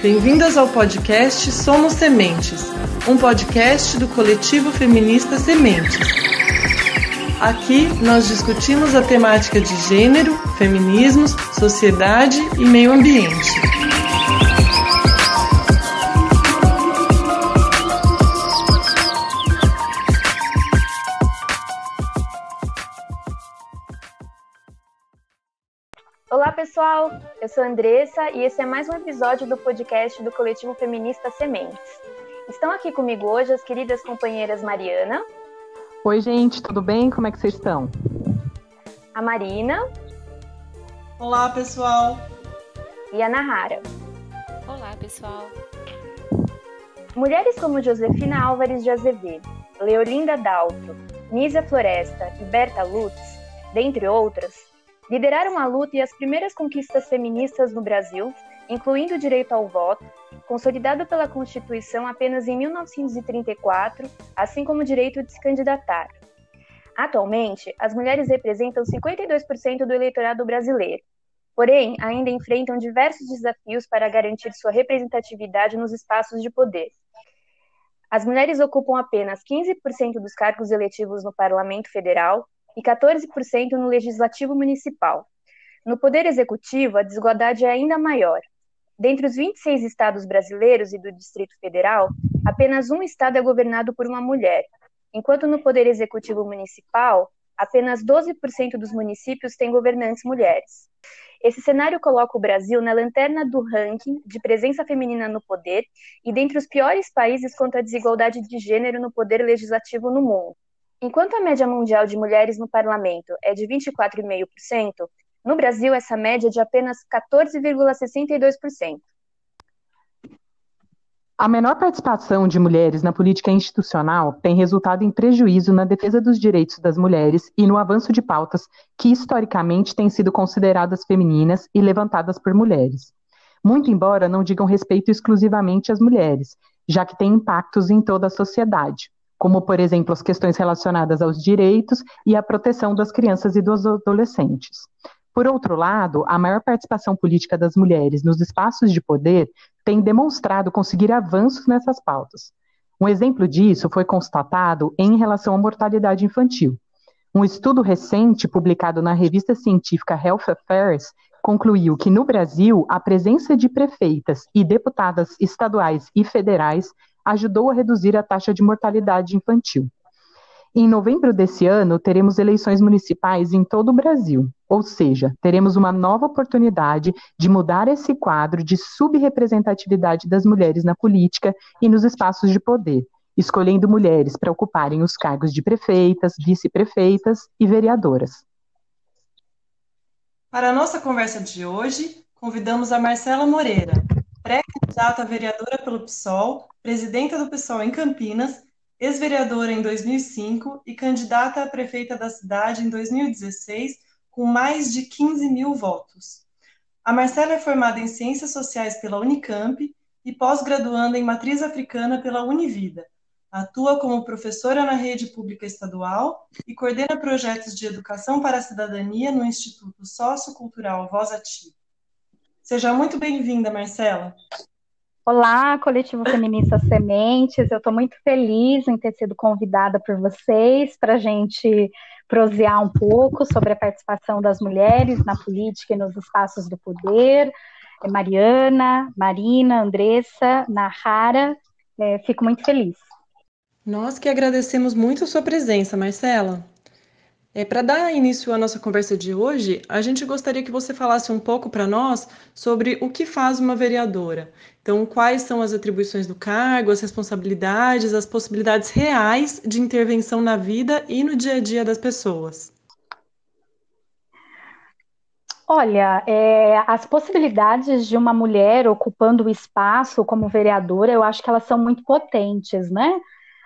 Bem-vindas ao podcast Somos Sementes, um podcast do coletivo feminista Sementes. Aqui nós discutimos a temática de gênero, feminismos, sociedade e meio ambiente. Pessoal! Eu sou a Andressa e esse é mais um episódio do podcast do coletivo feminista Sementes. Estão aqui comigo hoje as queridas companheiras Mariana. Oi, gente, tudo bem? Como é que vocês estão? A Marina. Olá, pessoal! E a Nahara. Olá, pessoal! Mulheres como Josefina Álvares de Azevedo, Leolinda Daltro, Nízia Floresta e Berta Lutz, dentre outras, lideraram a luta e as primeiras conquistas feministas no Brasil, incluindo o direito ao voto, consolidado pela Constituição apenas em 1934, assim como o direito de se candidatar. Atualmente, as mulheres representam 52% do eleitorado brasileiro, porém, ainda enfrentam diversos desafios para garantir sua representatividade nos espaços de poder. As mulheres ocupam apenas 15% dos cargos eletivos no Parlamento Federal e 14% no legislativo municipal. No poder executivo, a desigualdade é ainda maior. Dentre os 26 estados brasileiros e do Distrito Federal, apenas um estado é governado por uma mulher, enquanto no poder executivo municipal, apenas 12% dos municípios têm governantes mulheres. Esse cenário coloca o Brasil na lanterna do ranking de presença feminina no poder e dentre os piores países quanto à desigualdade de gênero no poder legislativo no mundo. Enquanto a média mundial de mulheres no parlamento é de 24,5%, no Brasil essa média é de apenas 14,62%. A menor participação de mulheres na política institucional tem resultado em prejuízo na defesa dos direitos das mulheres e no avanço de pautas que historicamente têm sido consideradas femininas e levantadas por mulheres. Muito embora não digam respeito exclusivamente às mulheres, já que têm impactos em toda a sociedade como, por exemplo, as questões relacionadas aos direitos e à proteção das crianças e dos adolescentes. Por outro lado, a maior participação política das mulheres nos espaços de poder tem demonstrado conseguir avanços nessas pautas. Um exemplo disso foi constatado em relação à mortalidade infantil. Um estudo recente, publicado na revista científica Health Affairs, concluiu que no Brasil a presença de prefeitas e deputadas estaduais e federais ajudou a reduzir a taxa de mortalidade infantil. Em novembro desse ano, teremos eleições municipais em todo o Brasil, ou seja, teremos uma nova oportunidade de mudar esse quadro de subrepresentatividade das mulheres na política e nos espaços de poder, escolhendo mulheres para ocuparem os cargos de prefeitas, vice-prefeitas e vereadoras. Para a nossa conversa de hoje, convidamos a Marcela Moreira, pré-candidata a vereadora pelo PSOL, presidenta do PSOL em Campinas, ex-vereadora em 2005 e candidata a prefeita da cidade em 2016, com mais de 15 mil votos. A Marcela é formada em Ciências Sociais pela Unicamp e pós-graduanda em Matriz Africana pela Univida. Atua como professora na rede pública estadual e coordena projetos de educação para a cidadania no Instituto Sociocultural Voz Ativa. Seja muito bem-vinda, Marcela. Olá, Coletivo Feminista Sementes. Eu estou muito feliz em ter sido convidada por vocês para a gente prosear um pouco sobre a participação das mulheres na política e nos espaços do poder. É Mariana, Marina, Andressa, Nahara, é, fico muito feliz. Nós que agradecemos muito a sua presença, Marcela. É, Para dar início à nossa conversa de hoje, a gente gostaria que você falasse um pouco para nós sobre o que faz uma vereadora. Então, quais são as atribuições do cargo, as responsabilidades, as possibilidades reais de intervenção na vida e no dia a dia das pessoas. Olha, é, as possibilidades de uma mulher ocupando o espaço como vereadora, eu acho que elas são muito potentes, né?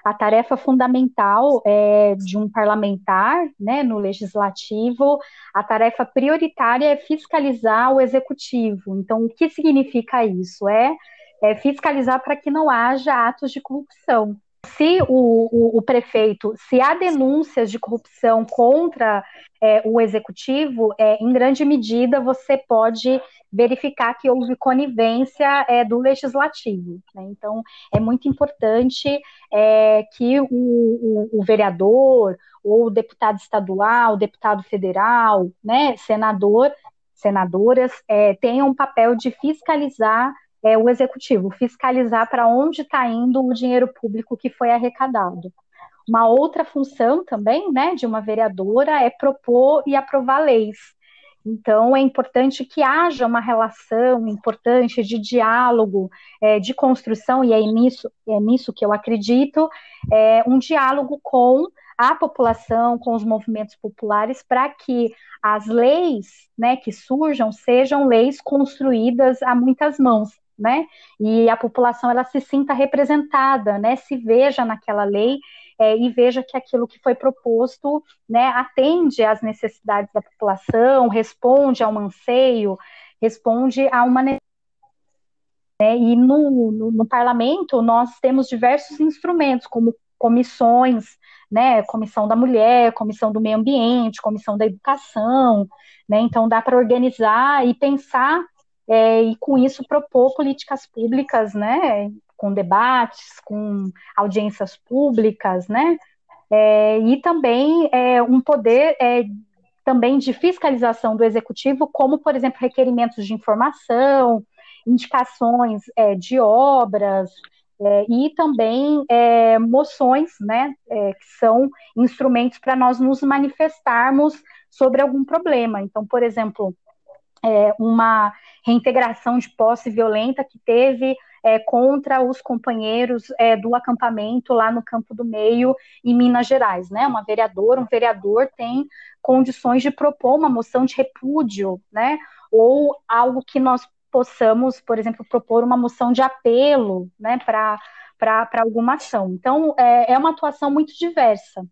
A tarefa fundamental é, de um parlamentar, né, no legislativo, a tarefa prioritária é fiscalizar o executivo. Então, o que significa isso? É, é fiscalizar para que não haja atos de corrupção. Se o, o, o, prefeito, se há denúncias de corrupção contra é, o executivo, é, em grande medida você pode verificar que houve conivência é, do legislativo. Né? Então, é muito importante é, que o, o, o, vereador, ou o deputado estadual, deputado federal, né, senador, senadoras, é, tenham um papel de fiscalizar é, o executivo, fiscalizar para onde está indo o dinheiro público que foi arrecadado. Uma outra função também, né, de uma vereadora é propor e aprovar leis. Então, é importante que haja uma relação importante de diálogo, é, de construção, e é nisso, é nisso que eu acredito, é, um diálogo com a população, com os movimentos populares, para que as leis né, que surjam sejam leis construídas a muitas mãos né? E a população ela se sinta representada, né? Se veja naquela lei é, e veja que aquilo que foi proposto, né, atende às necessidades da população, responde a um anseio, responde a uma necessidade. Né? E no, no, no parlamento nós temos diversos instrumentos, como comissões, né, comissão da mulher, comissão do meio ambiente, comissão da educação, né, então dá para organizar e pensar é, e com isso propor políticas públicas, né, com debates, com audiências públicas, né, é, e também é, um poder é, também de fiscalização do executivo, como, por exemplo, requerimentos de informação, indicações é, de obras, é, e também é, moções, né, é, que são instrumentos para nós nos manifestarmos sobre algum problema. Então, por exemplo, é, uma reintegração de posse violenta que teve é, contra os companheiros é, do acampamento lá no Campo do Meio, em Minas Gerais. Né? Uma vereadora, um vereador tem condições de propor uma moção de repúdio, né? ou algo que nós possamos, por exemplo, propor uma moção de apelo né, para alguma ação. Então, é, é uma atuação muito diversa.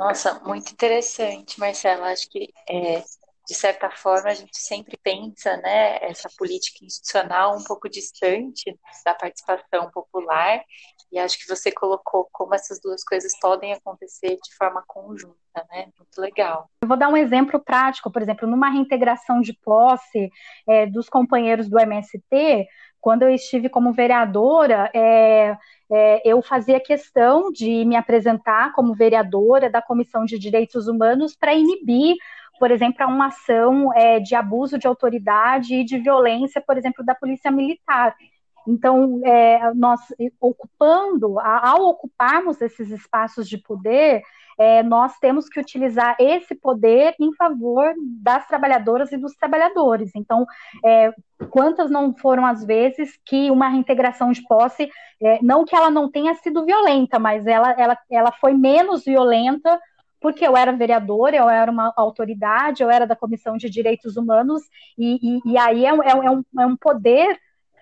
Nossa, muito interessante, Marcela. Acho que, é, de certa forma, a gente sempre pensa né, essa política institucional um pouco distante da participação popular, e acho que você colocou como essas duas coisas podem acontecer de forma conjunta, né? Muito legal. Eu vou dar um exemplo prático, por exemplo, numa reintegração de posse é, dos companheiros do MST, quando eu estive como vereadora, é, é, eu fazia questão de me apresentar como vereadora da Comissão de Direitos Humanos para inibir, por exemplo, uma ação é, de abuso de autoridade e de violência, por exemplo, da Polícia Militar. Então, é, nós ocupando, ao ocuparmos esses espaços de poder, é, nós temos que utilizar esse poder em favor das trabalhadoras e dos trabalhadores. Então, é, quantas não foram as vezes que uma reintegração de posse, é, não que ela não tenha sido violenta, mas ela, ela, ela foi menos violenta porque eu era vereadora, eu era uma autoridade, eu era da Comissão de Direitos Humanos, e, e, e aí é, é, é, um, é um poder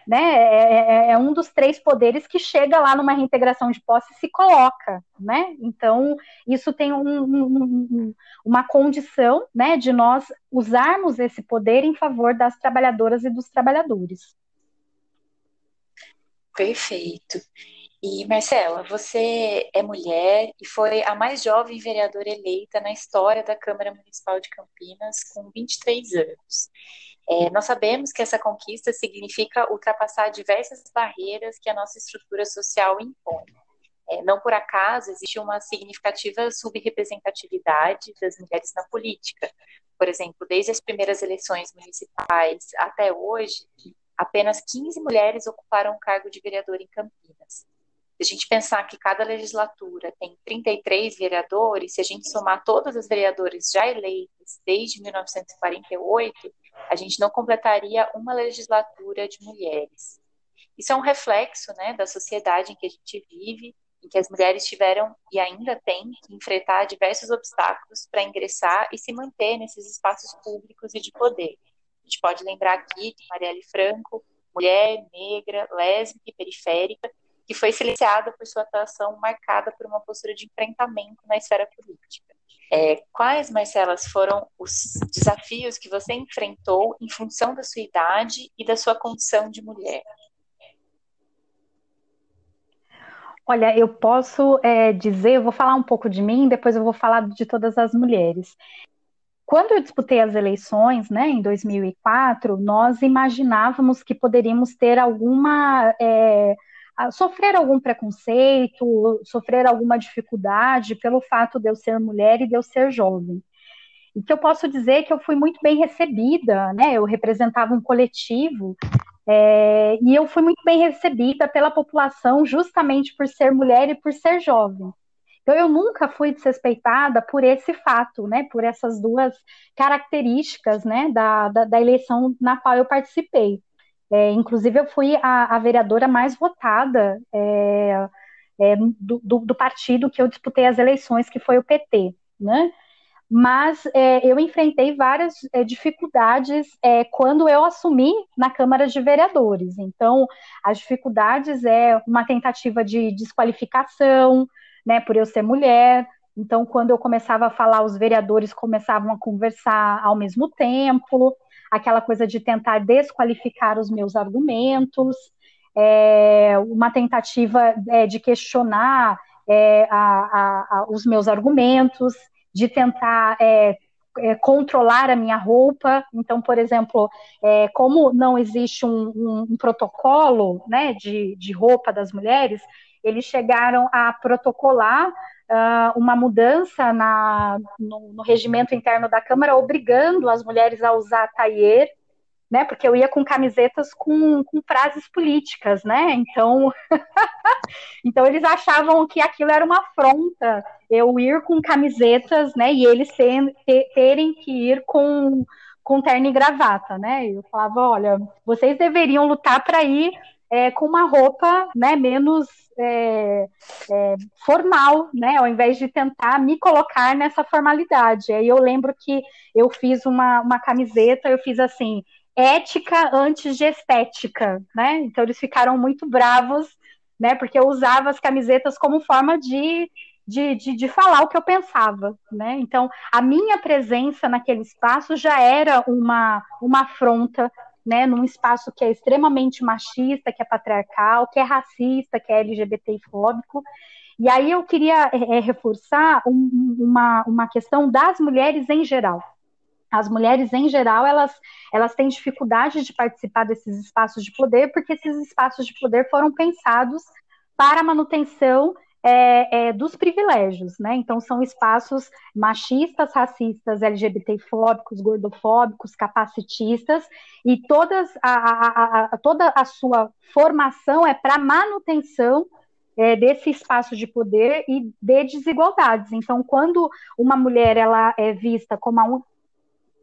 né, é, é, é, um dos três poderes que chega lá numa reintegração de posse e se coloca, né? Então, isso tem um, um, uma condição, né, de nós usarmos esse poder em favor das trabalhadoras e dos trabalhadores. Perfeito. E, Marcela, você é mulher e foi a mais jovem vereadora eleita na história da Câmara Municipal de Campinas, com 23 anos. É, nós sabemos que essa conquista significa ultrapassar diversas barreiras que a nossa estrutura social impõe. É, não por acaso existe uma significativa subrepresentatividade das mulheres na política. Por exemplo, desde as primeiras eleições municipais até hoje, apenas 15 mulheres ocuparam o cargo de vereador em Campinas. Se a gente pensar que cada legislatura tem 33 vereadores, se a gente somar todas as vereadoras já eleitas desde 1948, a gente não completaria uma legislatura de mulheres. Isso é um reflexo né, da sociedade em que a gente vive, em que as mulheres tiveram e ainda têm que enfrentar diversos obstáculos para ingressar e se manter nesses espaços públicos e de poder. A gente pode lembrar aqui de Marielle Franco, mulher, negra, lésbica e periférica, que foi silenciada por sua atuação marcada por uma postura de enfrentamento na esfera política. É, quais, Marcelas, foram os desafios que você enfrentou em função da sua idade e da sua condição de mulher? Olha, eu posso é, dizer, eu vou falar um pouco de mim, depois eu vou falar de todas as mulheres. Quando eu disputei as eleições, né, em 2004, nós imaginávamos que poderíamos ter alguma, é, sofrer algum preconceito, sofrer alguma dificuldade pelo fato de eu ser mulher e de eu ser jovem. E que eu posso dizer que eu fui muito bem recebida, né? Eu representava um coletivo é, e eu fui muito bem recebida pela população justamente por ser mulher e por ser jovem. Então eu nunca fui desrespeitada por esse fato, né? Por essas duas características, né? Da, da, da eleição na qual eu participei. É, inclusive eu fui a, a vereadora mais votada é, é do, do, do partido que eu disputei as eleições, que foi o PT, né? mas é, eu enfrentei várias é, dificuldades é, quando eu assumi na Câmara de Vereadores. Então, as dificuldades é uma tentativa de desqualificação, né, por eu ser mulher. Então, quando eu começava a falar, os vereadores começavam a conversar ao mesmo tempo, aquela coisa de tentar desqualificar os meus argumentos, é, uma tentativa é, de questionar é, a, a, a, os meus argumentos de tentar é, é, controlar a minha roupa. Então, por exemplo, é, como não existe um, um, um protocolo né, de, de roupa das mulheres, eles chegaram a protocolar uh, uma mudança na, no, no, regimento interno da Câmara, obrigando as mulheres a usar taier né? Porque eu ia com camisetas com, com frases políticas, né? Então, então eles achavam que aquilo era uma afronta, eu ir com camisetas, né? E eles ter, terem que ir com com terno e gravata, né? Eu falava, olha, vocês deveriam lutar para ir é, com uma roupa, né? Menos é, é, formal, né? Ao invés de tentar me colocar nessa formalidade. Aí eu lembro que eu fiz uma, uma camiseta, eu fiz assim, ética antes de estética, né? Então eles ficaram muito bravos, né? Porque eu usava as camisetas como forma de, de, de, de, falar o que eu pensava, né? Então a minha presença naquele espaço já era uma, uma afronta, né? Num espaço que é extremamente machista, que é patriarcal, que é racista, que é LGBTfóbico. E aí eu queria é, reforçar um, uma, uma questão das mulheres em geral, as mulheres em geral elas elas têm dificuldade de participar desses espaços de poder porque esses espaços de poder foram pensados para a manutenção é, é, dos privilégios, né? Então são espaços machistas, racistas, LGBTfóbicos, gordofóbicos, capacitistas e todas a, a, a, toda a sua formação é para manutenção é, desse espaço de poder e de desigualdades. Então, quando uma mulher ela é vista como a,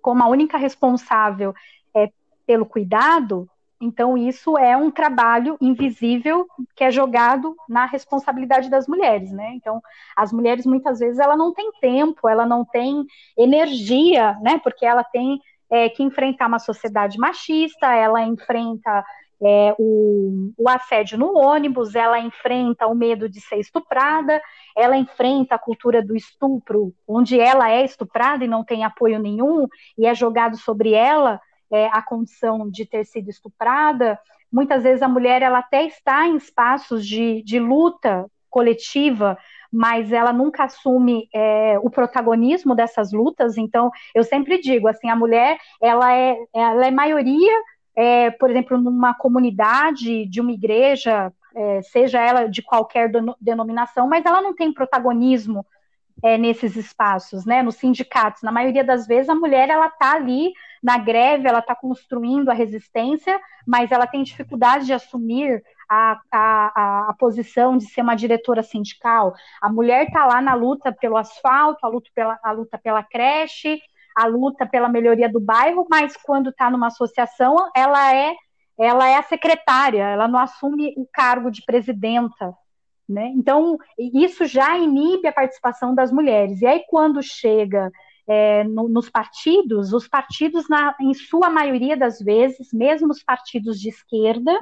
como a única responsável é, pelo cuidado, então isso é um trabalho invisível que é jogado na responsabilidade das mulheres, né? Então as mulheres muitas vezes ela não tem tempo, ela não tem energia, né? Porque ela tem é, que enfrentar uma sociedade machista, ela enfrenta é, o, o, assédio no ônibus, ela enfrenta o medo de ser estuprada, ela enfrenta a cultura do estupro, onde ela é estuprada e não tem apoio nenhum, e é jogado sobre ela é, a condição de ter sido estuprada. Muitas vezes a mulher ela até está em espaços de, de luta coletiva, mas ela nunca assume é, o protagonismo dessas lutas. Então, eu sempre digo assim, a mulher ela é, ela é maioria é, por exemplo, numa comunidade de uma igreja, é, seja ela de qualquer denominação, mas ela não tem protagonismo é, nesses espaços, né, nos sindicatos. Na maioria das vezes, a mulher ela está ali na greve, ela está construindo a resistência, mas ela tem dificuldade de assumir a, a, a, posição de ser uma diretora sindical. A mulher está lá na luta pelo asfalto, a luta pela, a luta pela creche, a luta pela melhoria do bairro, mas quando está numa associação, ela é ela é a secretária, ela não assume o cargo de presidenta, né? Então isso já inibe a participação das mulheres. E aí quando chega é, no, nos partidos, os partidos na, em sua maioria das vezes, mesmo os partidos de esquerda,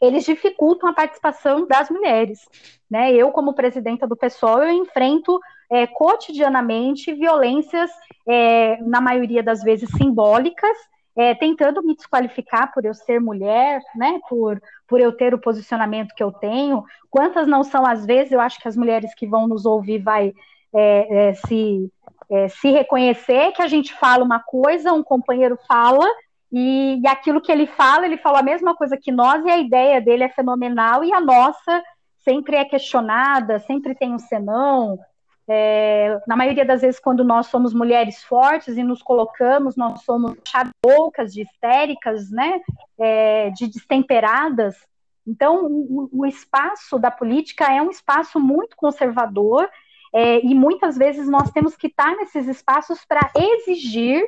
eles dificultam a participação das mulheres. Né? Eu, como presidenta do PSOL, eu enfrento é, cotidianamente violências, é, na maioria das vezes simbólicas, é, tentando me desqualificar por eu ser mulher, né, por, por eu ter o posicionamento que eu tenho. Quantas não são as vezes, eu acho que as mulheres que vão nos ouvir vai é, é, se, é, se reconhecer que a gente fala uma coisa, um companheiro fala, e, e aquilo que ele fala, ele fala a mesma coisa que nós, e a ideia dele é fenomenal, e a nossa sempre é questionada, sempre tem um senão, é, na maioria das vezes, quando nós somos mulheres fortes e nos colocamos, nós somos loucas, de histéricas, né, é, de destemperadas. Então, o, o, espaço da política é um espaço muito conservador é, e muitas vezes nós temos que estar nesses espaços para exigir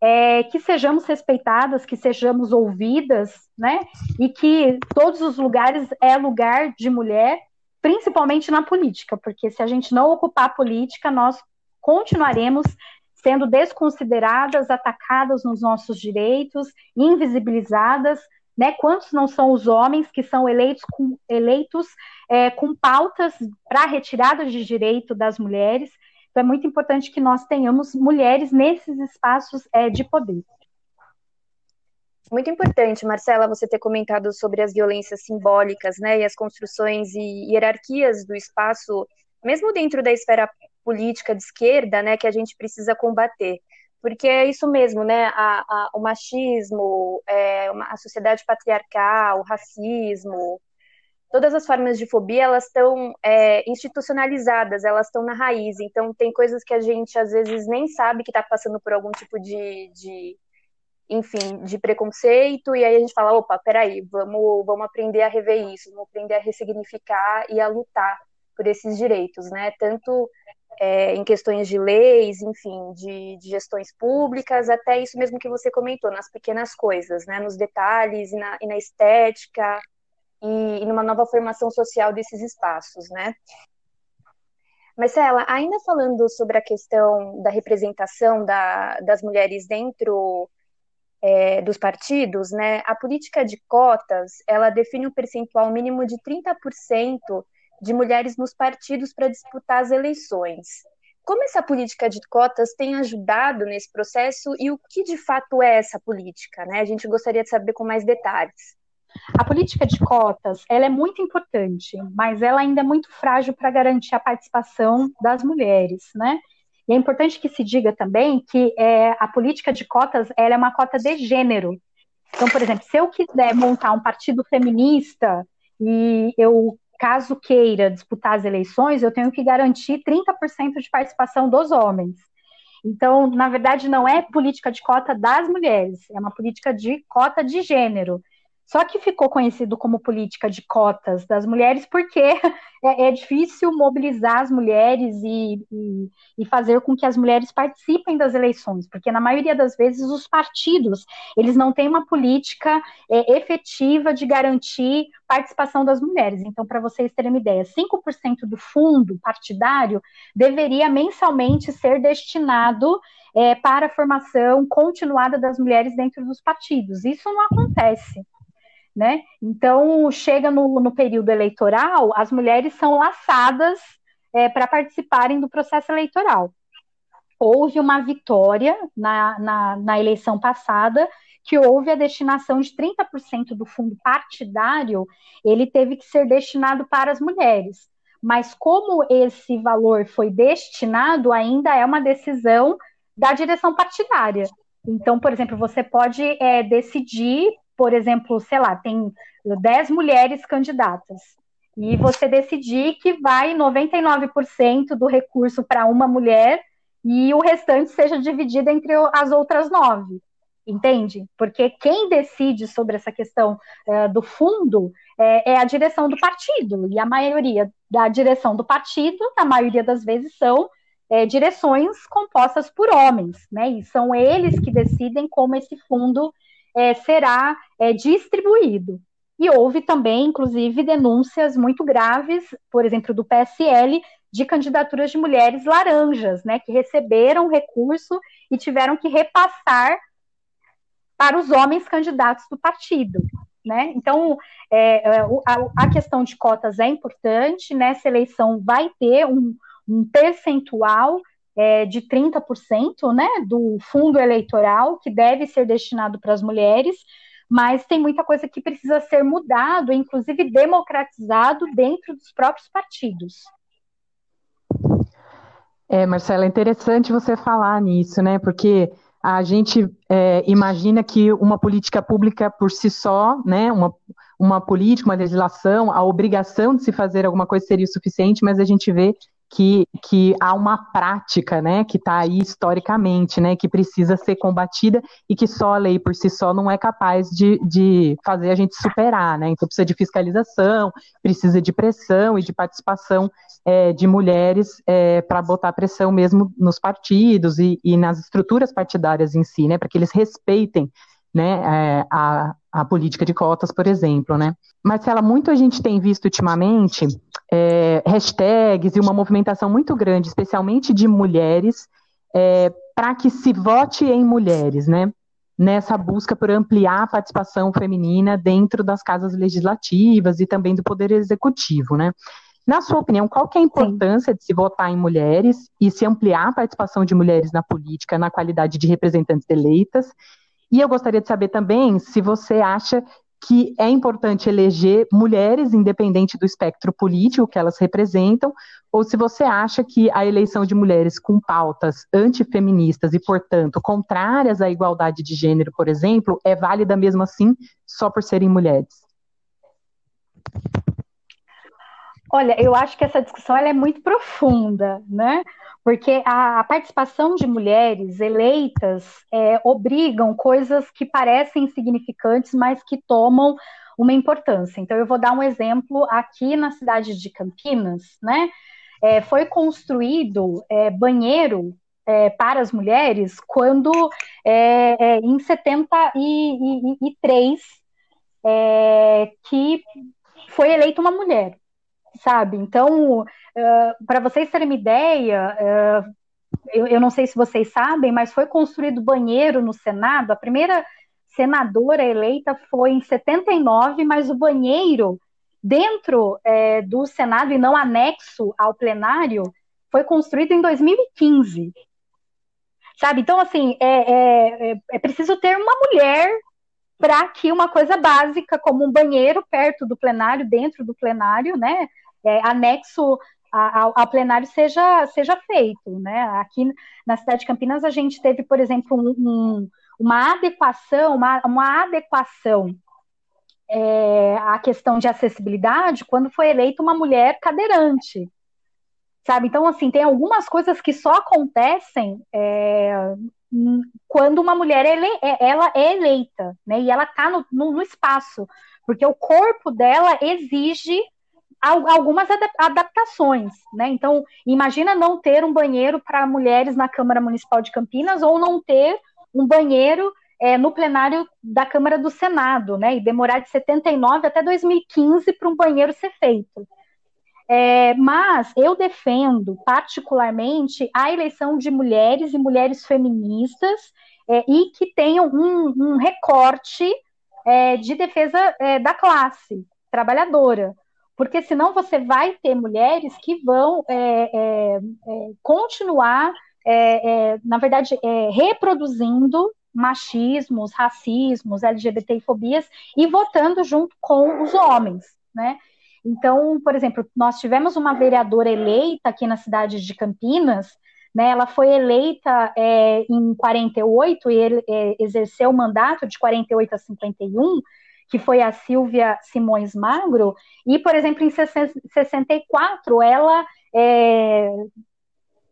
é, que sejamos respeitadas, que sejamos ouvidas, né, e que todos os lugares é lugar de mulher principalmente na política, porque se a gente não ocupar a política, nós continuaremos sendo desconsideradas, atacadas nos nossos direitos, invisibilizadas, né? Quantos não são os homens que são eleitos com, eleitos, é, com pautas para retirada de direito das mulheres? Então é muito importante que nós tenhamos mulheres nesses espaços é, de poder. Muito importante, Marcela, você ter comentado sobre as violências simbólicas, né, e as construções e hierarquias do espaço, mesmo dentro da esfera política de esquerda, né, que a gente precisa combater. Porque é isso mesmo, né, a, a, o machismo, é, a sociedade patriarcal, o racismo, todas as formas de fobia, elas estão é, institucionalizadas, elas estão na raiz. Então, tem coisas que a gente, às vezes, nem sabe que está passando por algum tipo de, de enfim, de preconceito, e aí a gente fala, opa, peraí, vamos, vamos aprender a rever isso, vamos aprender a ressignificar e a lutar por esses direitos, né? Tanto é, em questões de leis, enfim, de, de, gestões públicas, até isso mesmo que você comentou, nas pequenas coisas, né? Nos detalhes e na, e na estética e, e numa nova formação social desses espaços, né? Marcela, ainda falando sobre a questão da representação da, das mulheres dentro é, dos partidos, né, a política de cotas, ela define um percentual mínimo de 30% de mulheres nos partidos para disputar as eleições. Como essa política de cotas tem ajudado nesse processo e o que de fato é essa política? Né? A gente gostaria de saber com mais detalhes. A política de cotas ela é muito importante, mas ela ainda é muito frágil para garantir a participação das mulheres, né? E é importante que se diga também que é, a política de cotas ela é uma cota de gênero. Então, por exemplo, se eu quiser montar um partido feminista e eu, caso queira disputar as eleições, eu tenho que garantir 30% de participação dos homens. Então, na verdade, não é política de cota das mulheres, é uma política de cota de gênero. Só que ficou conhecido como política de cotas das mulheres porque é, é difícil mobilizar as mulheres e, e, e, fazer com que as mulheres participem das eleições, porque na maioria das vezes os partidos eles não têm uma política é, efetiva de garantir participação das mulheres. Então, para vocês terem uma ideia, 5% do fundo partidário deveria mensalmente ser destinado é, para a formação continuada das mulheres dentro dos partidos. Isso não acontece né? Então, chega no, no período eleitoral, as mulheres são laçadas é, para participarem do processo eleitoral. Houve uma vitória na, na, na eleição passada, que houve a destinação de 30% do fundo partidário, ele teve que ser destinado para as mulheres. Mas como esse valor foi destinado, ainda é uma decisão da direção partidária. Então, por exemplo, você pode é, decidir por exemplo, sei lá, tem 10 mulheres candidatas, e você decidir que vai 99% do recurso para uma mulher e o restante seja dividido entre as outras nove. Entende? Porque quem decide sobre essa questão é, do fundo é, é, a direção do partido, e a maioria da direção do partido, na maioria das vezes, são é, direções compostas por homens, né? E são eles que decidem como esse fundo é, será é, distribuído. E houve também, inclusive, denúncias muito graves, por exemplo, do PSL, de candidaturas de mulheres laranjas, né, que receberam recurso e tiveram que repassar para os homens candidatos do partido. Né? Então, é, é a, a, questão de cotas é importante, nessa eleição vai ter um, um percentual é, de 30% né, do fundo eleitoral que deve ser destinado para as mulheres, mas tem muita coisa que precisa ser mudado, inclusive democratizado dentro dos próprios partidos. É, Marcela, é interessante você falar nisso, né? Porque a gente é, imagina que uma política pública por si só, né, uma, uma política, uma legislação, a obrigação de se fazer alguma coisa seria o suficiente, mas a gente vê que, que há uma prática, né, que está aí historicamente, né, que precisa ser combatida e que só a lei por si só não é capaz de, de fazer a gente superar, né, então precisa de fiscalização, precisa de pressão e de participação é, de mulheres é, para botar pressão mesmo nos partidos e, e nas estruturas partidárias em si, né, para que eles respeitem né, é, a, a política de cotas, por exemplo, né. Marcela, muito a gente tem visto ultimamente é, hashtags e uma movimentação muito grande, especialmente de mulheres, é, para que se vote em mulheres, né, nessa busca por ampliar a participação feminina dentro das casas legislativas e também do poder executivo, né. Na sua opinião, qual que é a importância Sim. de se votar em mulheres e se ampliar a participação de mulheres na política, na qualidade de representantes eleitas? E eu gostaria de saber também se você acha que é importante eleger mulheres, independente do espectro político que elas representam, ou se você acha que a eleição de mulheres com pautas antifeministas e, portanto, contrárias à igualdade de gênero, por exemplo, é válida mesmo assim, só por serem mulheres. Olha, eu acho que essa discussão é muito profunda, né? porque a, participação de mulheres eleitas é, obrigam coisas que parecem insignificantes, mas que tomam uma importância. Então, eu vou dar um exemplo aqui na cidade de Campinas, né? É, foi construído é, banheiro é, para as mulheres quando, é, é, em 73, que foi eleita uma mulher sabe? Então, uh, para vocês terem uma ideia, uh, eu, eu, não sei se vocês sabem, mas foi construído banheiro no Senado. A primeira senadora eleita foi em 79, mas o banheiro dentro é, do Senado e não anexo ao plenário foi construído em 2015. Sabe? Então, assim, é, é, é, é preciso ter uma mulher para que uma coisa básica, como um banheiro perto do plenário, dentro do plenário, né, é, anexo ao, ao, plenário seja, seja feito. Né? Aqui na cidade de Campinas a gente teve, por exemplo, um, um, uma adequação, uma, uma adequação é, à questão de acessibilidade quando foi eleita uma mulher cadeirante. Sabe? Então, assim, tem algumas coisas que só acontecem é, quando uma mulher é ele, é, ela é eleita, né? E ela está no, no, no, espaço, porque o corpo dela exige algumas adaptações, né? Então, imagina não ter um banheiro para mulheres na Câmara Municipal de Campinas ou não ter um banheiro é, no plenário da Câmara do Senado, né? E demorar de 79 até 2015 para um banheiro ser feito. É, mas eu defendo particularmente a eleição de mulheres e mulheres feministas é, e que tenham um, um recorte é, de defesa é, da classe trabalhadora porque senão você vai ter mulheres que vão é, é, é continuar, é, é, na verdade, reproduzindo machismos, racismos, LGBTfobias e votando junto com os homens, né? Então, por exemplo, nós tivemos uma vereadora eleita aqui na cidade de Campinas, né? Ela foi eleita é, em 48 e ele, é, exerceu o mandato de 48 a 51 que foi a Silvia Simões Magro, e, por exemplo, em 64, ela é,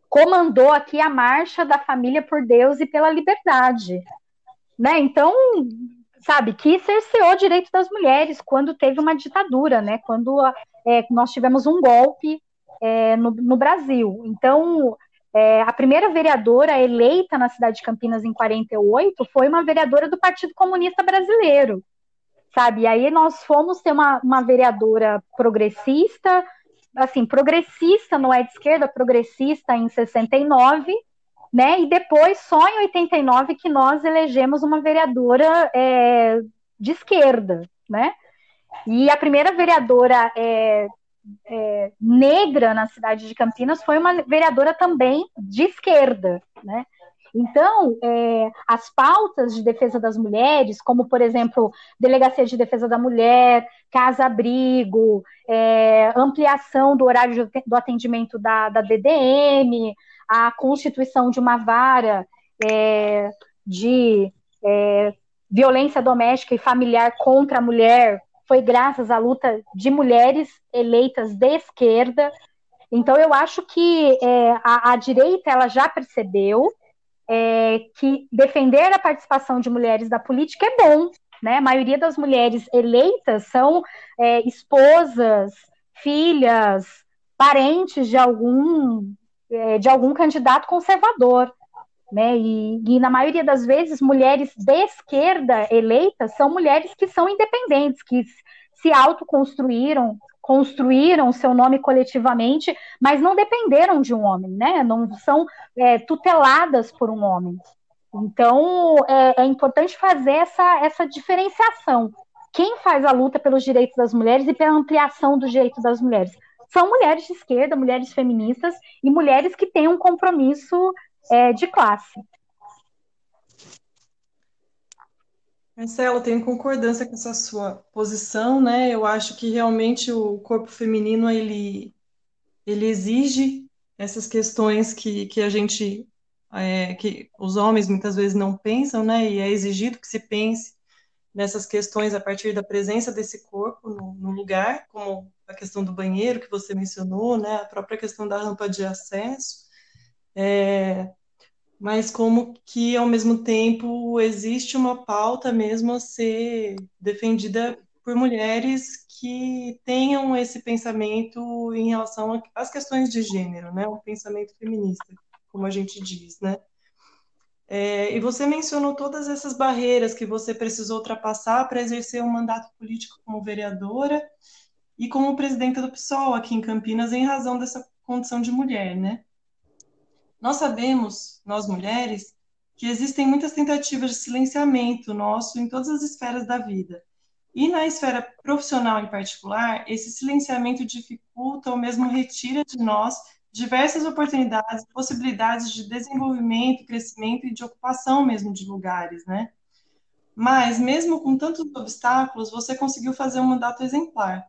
comandou aqui a Marcha da Família por Deus e pela Liberdade. Né? Então, sabe, que cerceou o direito das mulheres quando teve uma ditadura, né? quando é, nós tivemos um golpe é, no, no, Brasil. Então, é, a primeira vereadora eleita na cidade de Campinas em 48 foi uma vereadora do Partido Comunista Brasileiro sabe? E aí nós fomos ter uma, uma vereadora progressista, assim, progressista, não é de esquerda, progressista em 69, né? E depois, só em 89, que nós elegemos uma vereadora é, de esquerda, né? E a primeira vereadora é, é, negra na cidade de Campinas foi uma vereadora também de esquerda, né? Então, é, as pautas de defesa das mulheres, como, por exemplo, Delegacia de Defesa da Mulher, Casa-Abrigo, é, ampliação do horário do atendimento da, da DDM, a constituição de uma vara é, de é, violência doméstica e familiar contra a mulher, foi graças à luta de mulheres eleitas de esquerda. Então, eu acho que é, a, a direita ela já percebeu é, que defender a participação de mulheres da política é bom, né? A maioria das mulheres eleitas são é, esposas, filhas, parentes de algum é, de algum candidato conservador, né? E, e, na maioria das vezes mulheres de esquerda eleitas são mulheres que são independentes, que se autoconstruíram, construíram seu nome coletivamente, mas não dependeram de um homem, né? Não são é, tuteladas por um homem. Então é, é, importante fazer essa, essa diferenciação. Quem faz a luta pelos direitos das mulheres e pela ampliação dos direitos das mulheres? São mulheres de esquerda, mulheres feministas e mulheres que têm um compromisso é, de classe. Marcelo, tenho concordância com essa sua posição, né? Eu acho que realmente o corpo feminino ele, ele exige essas questões que, que a gente, é, que os homens muitas vezes não pensam, né? E é exigido que se pense nessas questões a partir da presença desse corpo no, no lugar, como a questão do banheiro que você mencionou, né? A própria questão da rampa de acesso. É, mas como que, ao mesmo tempo, existe uma pauta mesmo a ser defendida por mulheres que tenham esse pensamento em relação às questões de gênero, né? Um pensamento feminista, como a gente diz, né? É, e você mencionou todas essas barreiras que você precisou ultrapassar para exercer um mandato político como vereadora e como presidenta do PSOL aqui em Campinas, em razão dessa condição de mulher, né? Nós sabemos, nós mulheres, que existem muitas tentativas de silenciamento nosso em todas as esferas da vida. E na esfera profissional em particular, esse silenciamento dificulta ou mesmo retira de nós diversas oportunidades, possibilidades de desenvolvimento, crescimento e de ocupação mesmo de lugares, né? Mas mesmo com tantos obstáculos, você conseguiu fazer um mandato exemplar.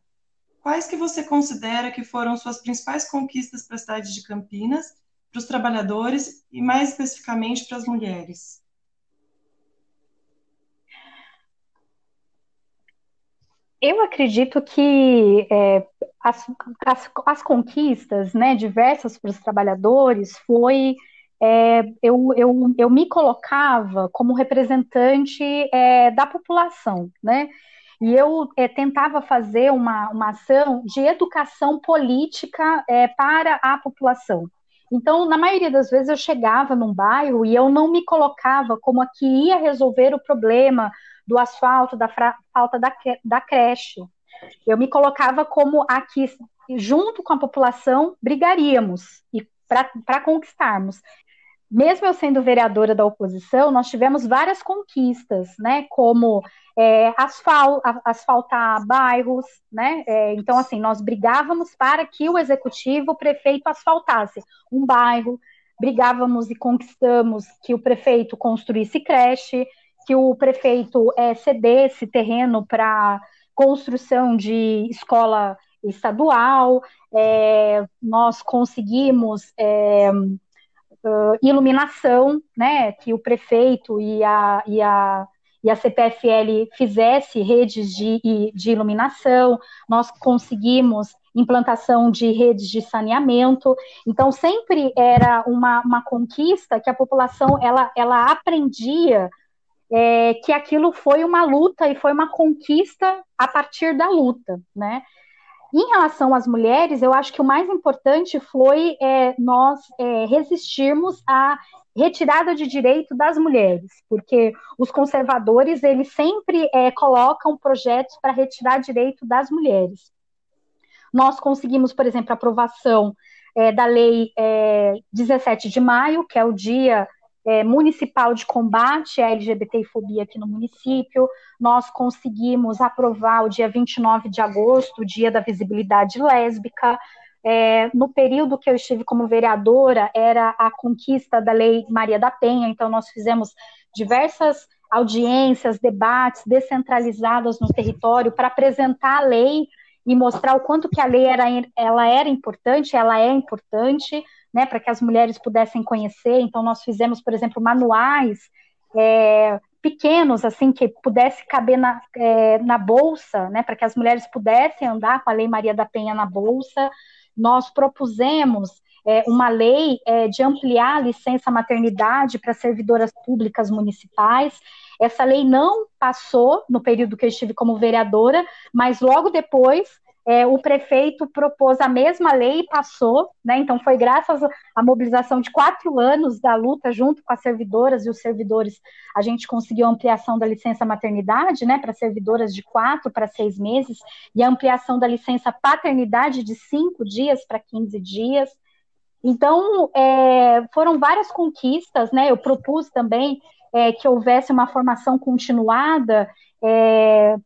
Quais que você considera que foram suas principais conquistas para a cidade de Campinas para os trabalhadores e, mais especificamente, para as mulheres? Eu acredito que é, as, as, as, conquistas né, diversas para os trabalhadores foi. É, eu, eu, eu me colocava como representante é, da população, né? E eu é, tentava fazer uma, uma ação de educação política é, para a população. Então, na maioria das vezes, eu chegava num bairro e eu não me colocava como a que ia resolver o problema do asfalto, da falta da, da creche. Eu me colocava como a que, junto com a população, brigaríamos para conquistarmos mesmo eu sendo vereadora da oposição, nós tivemos várias conquistas, né, como é, asfal, asfaltar bairros, né, é, então, assim, nós brigávamos para que o executivo, o prefeito, asfaltasse um bairro, brigávamos e conquistamos que o prefeito construísse creche, que o prefeito é, cedesse terreno para construção de escola estadual, é, nós conseguimos é, uh, iluminação, né, que o prefeito e a, e a, e a CPFL fizesse redes de, de iluminação, nós conseguimos implantação de redes de saneamento, então sempre era uma, uma conquista que a população ela, ela aprendia é, que aquilo foi uma luta e foi uma conquista a partir da luta, né? Em relação às mulheres, eu acho que o mais importante foi é, nós é, resistirmos à retirada de direito das mulheres, porque os conservadores eles sempre é, colocam projetos para retirar direito das mulheres. Nós conseguimos, por exemplo, a aprovação é, da lei 17 é, de maio, que é o dia é, municipal de combate à LGBTfobia aqui no município. Nós conseguimos aprovar o dia 29 de agosto, o Dia da Visibilidade Lésbica. É, no período que eu estive como vereadora, era a conquista da Lei Maria da Penha, então nós fizemos diversas audiências, debates descentralizadas no território para apresentar a lei e mostrar o quanto que a lei era, ela era importante, ela é importante, né, para que as mulheres pudessem conhecer. Então, nós fizemos, por exemplo, manuais é, pequenos, assim, que pudesse caber na, é, na bolsa, né, para que as mulheres pudessem andar com a Lei Maria da Penha na bolsa. Nós propusemos é, uma lei é, de ampliar a licença maternidade para servidoras públicas municipais. Essa lei não passou no período que eu estive como vereadora, mas logo depois é, o prefeito propôs a mesma lei e passou, né? Então foi graças à mobilização de quatro anos da luta junto com as servidoras e os servidores, a gente conseguiu a ampliação da licença maternidade, né? Para servidoras de quatro para seis meses e a ampliação da licença paternidade de cinco dias para 15 dias. Então é, foram várias conquistas, né? Eu propus também é, que houvesse uma formação continuada é,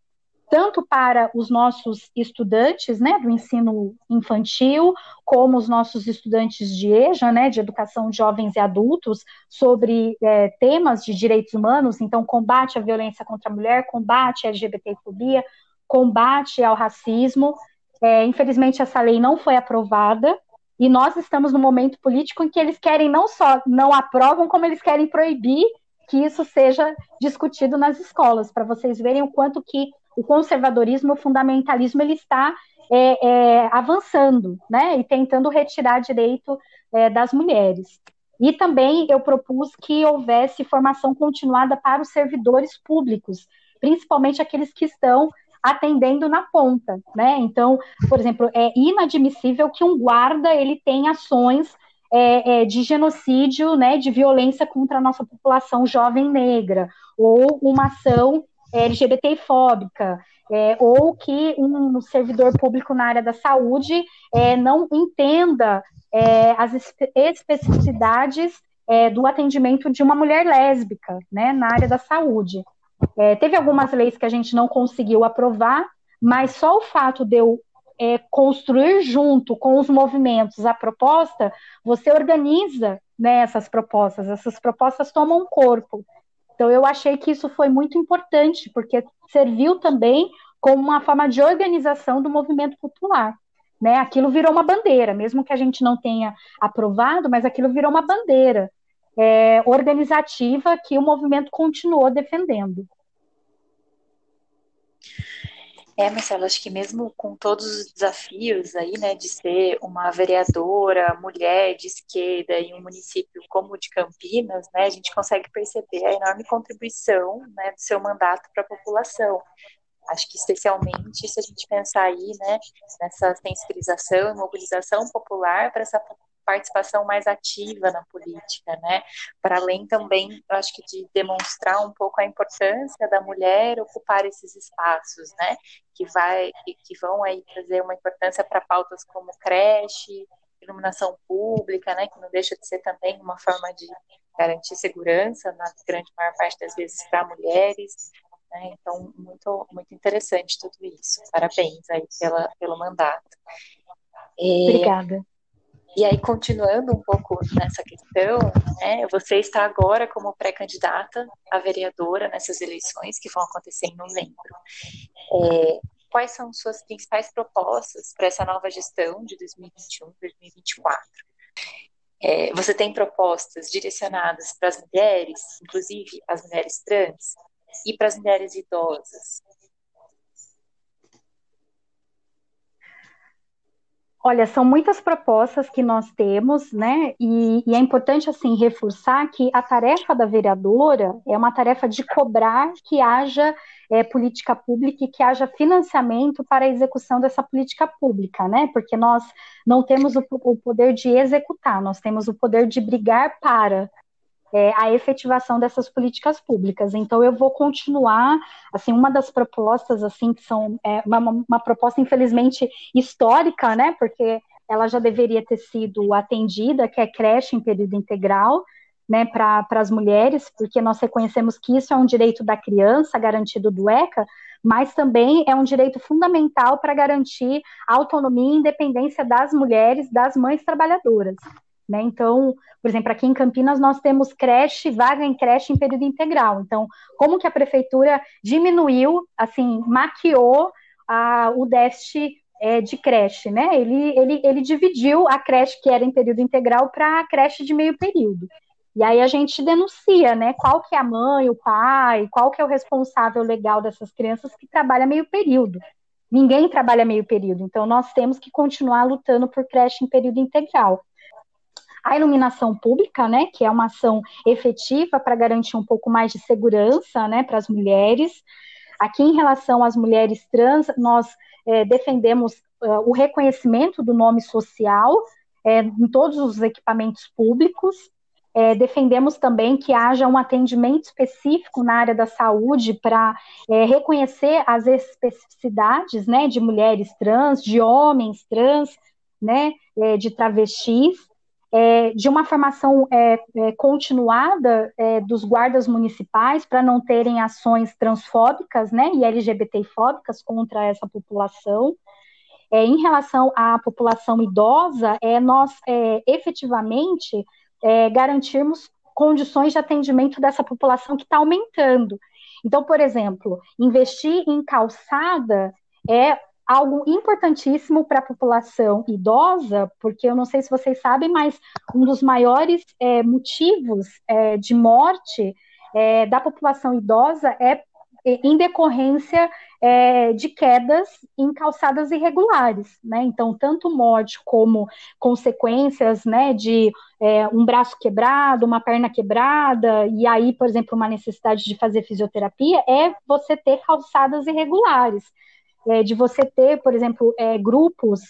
tanto para os nossos estudantes, né, do ensino infantil, como os nossos estudantes de EJA, né, de educação de jovens e adultos, sobre é, temas de direitos humanos, então combate à violência contra a mulher, combate à LGBTfobia, combate ao racismo. É, infelizmente essa lei não foi aprovada e nós estamos no momento político em que eles querem não só não aprovam, como eles querem proibir que isso seja discutido nas escolas, para vocês verem o quanto que o conservadorismo, o fundamentalismo, ele está é, é, avançando, né, e tentando retirar direito é, das mulheres. E também eu propus que houvesse formação continuada para os servidores públicos, principalmente aqueles que estão atendendo na ponta, né? Então, por exemplo, é inadmissível que um guarda ele tenha ações é, é, de genocídio, né, de violência contra a nossa população jovem negra, ou uma ação LGBT-fóbica, é, ou que um servidor público na área da saúde é, não entenda é, as especificidades é, do atendimento de uma mulher lésbica né, na área da saúde. É, teve algumas leis que a gente não conseguiu aprovar, mas só o fato de eu é, construir junto com os movimentos a proposta, você organiza né, essas propostas, essas propostas tomam corpo. Então, eu achei que isso foi muito importante, porque serviu também como uma forma de organização do movimento popular. Né? Aquilo virou uma bandeira, mesmo que a gente não tenha aprovado, mas aquilo virou uma bandeira é, organizativa que o movimento continuou defendendo. É, Marcelo, acho que mesmo com todos os desafios aí, né, de ser uma vereadora, mulher de esquerda em um município como o de Campinas, né, a gente consegue perceber a enorme contribuição, né, do seu mandato para a população. Acho que especialmente se a gente pensar aí, né, nessa sensibilização e mobilização popular para essa participação mais ativa na política, né? Para além também, acho que de demonstrar um pouco a importância da mulher ocupar esses espaços, né? Que vai, que vão aí trazer uma importância para pautas como creche, iluminação pública, né? Que não deixa de ser também uma forma de garantir segurança na grande maior parte das vezes para mulheres. Né? Então, muito, muito interessante tudo isso. Parabéns aí pela, pelo mandato. É, Obrigada. E aí, continuando um pouco nessa questão, né, você está agora como pré-candidata a vereadora nessas eleições que vão acontecer em novembro. É, quais são suas principais propostas para essa nova gestão de 2021-2024? É, você tem propostas direcionadas para as mulheres, inclusive as mulheres trans, e para as mulheres idosas? Olha, são muitas propostas que nós temos, né? E, e, é importante assim reforçar que a tarefa da vereadora é uma tarefa de cobrar que haja é, política pública e que haja financiamento para a execução dessa política pública, né? Porque nós não temos o, o poder de executar, nós temos o poder de brigar para é, a efetivação dessas políticas públicas. Então, eu vou continuar, assim, uma das propostas, assim, que são é, uma, uma proposta, infelizmente, histórica, né, porque ela já deveria ter sido atendida, que é creche em período integral, né, para as mulheres, porque nós reconhecemos que isso é um direito da criança garantido do ECA, mas também é um direito fundamental para garantir a autonomia e independência das mulheres, das mães trabalhadoras. Né? Então, por exemplo, aqui em Campinas nós temos creche, vaga em creche em período integral. Então, como que a prefeitura diminuiu, assim, maquiou a, o déficit é, de creche, né? Ele, ele, ele dividiu a creche que era em período integral para a creche de meio período. E aí a gente denuncia, né? Qual que é a mãe, o pai, qual que é o responsável legal dessas crianças que trabalha meio período. Ninguém trabalha meio período, então nós temos que continuar lutando por creche em período integral. A iluminação pública, né, que é uma ação efetiva para garantir um pouco mais de segurança, né, para as mulheres. Aqui, em relação às mulheres trans, nós é, defendemos o reconhecimento do nome social é, em todos os equipamentos públicos, é, defendemos também que haja um atendimento específico na área da saúde para é, reconhecer as especificidades né, de mulheres trans, de homens trans, né, é, de travestis, é, de uma formação é, é, continuada dos guardas municipais para não terem ações transfóbicas né, e LGBTfóbicas contra essa população. em relação à população idosa, nós efetivamente é, garantirmos condições de atendimento dessa população que está aumentando. Então, por exemplo, investir em calçada é algo importantíssimo para a população idosa, porque eu não sei se vocês sabem, mas um dos maiores é, motivos é, de morte é, da população idosa é em decorrência é, de quedas em calçadas irregulares, né? Então, tanto morte como consequências, né, de é, um braço quebrado, uma perna quebrada, e aí, por exemplo, uma necessidade de fazer fisioterapia, é você ter calçadas irregulares, é, de você ter, por exemplo, é, grupos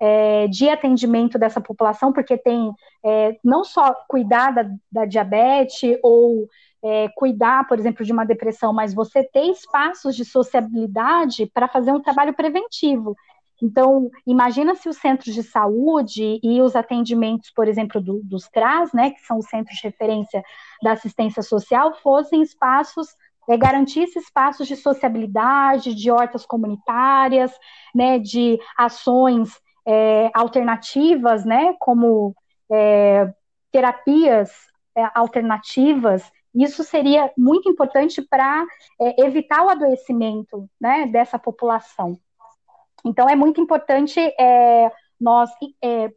é, de atendimento dessa população, porque tem é, não só cuidar da, da diabetes ou é, cuidar, por exemplo, de uma depressão, mas você ter espaços de sociabilidade para fazer um trabalho preventivo. Então, imagina se os centros de saúde e os atendimentos, por exemplo, do, dos CRAS, né, que são os centros de referência da assistência social, fossem espaços, é, garantisse espaços de sociabilidade, de hortas comunitárias, né, de ações é, alternativas, né, como é, terapias é, alternativas isso seria muito importante para é, evitar o adoecimento né, dessa população. Então, é muito importante é, nós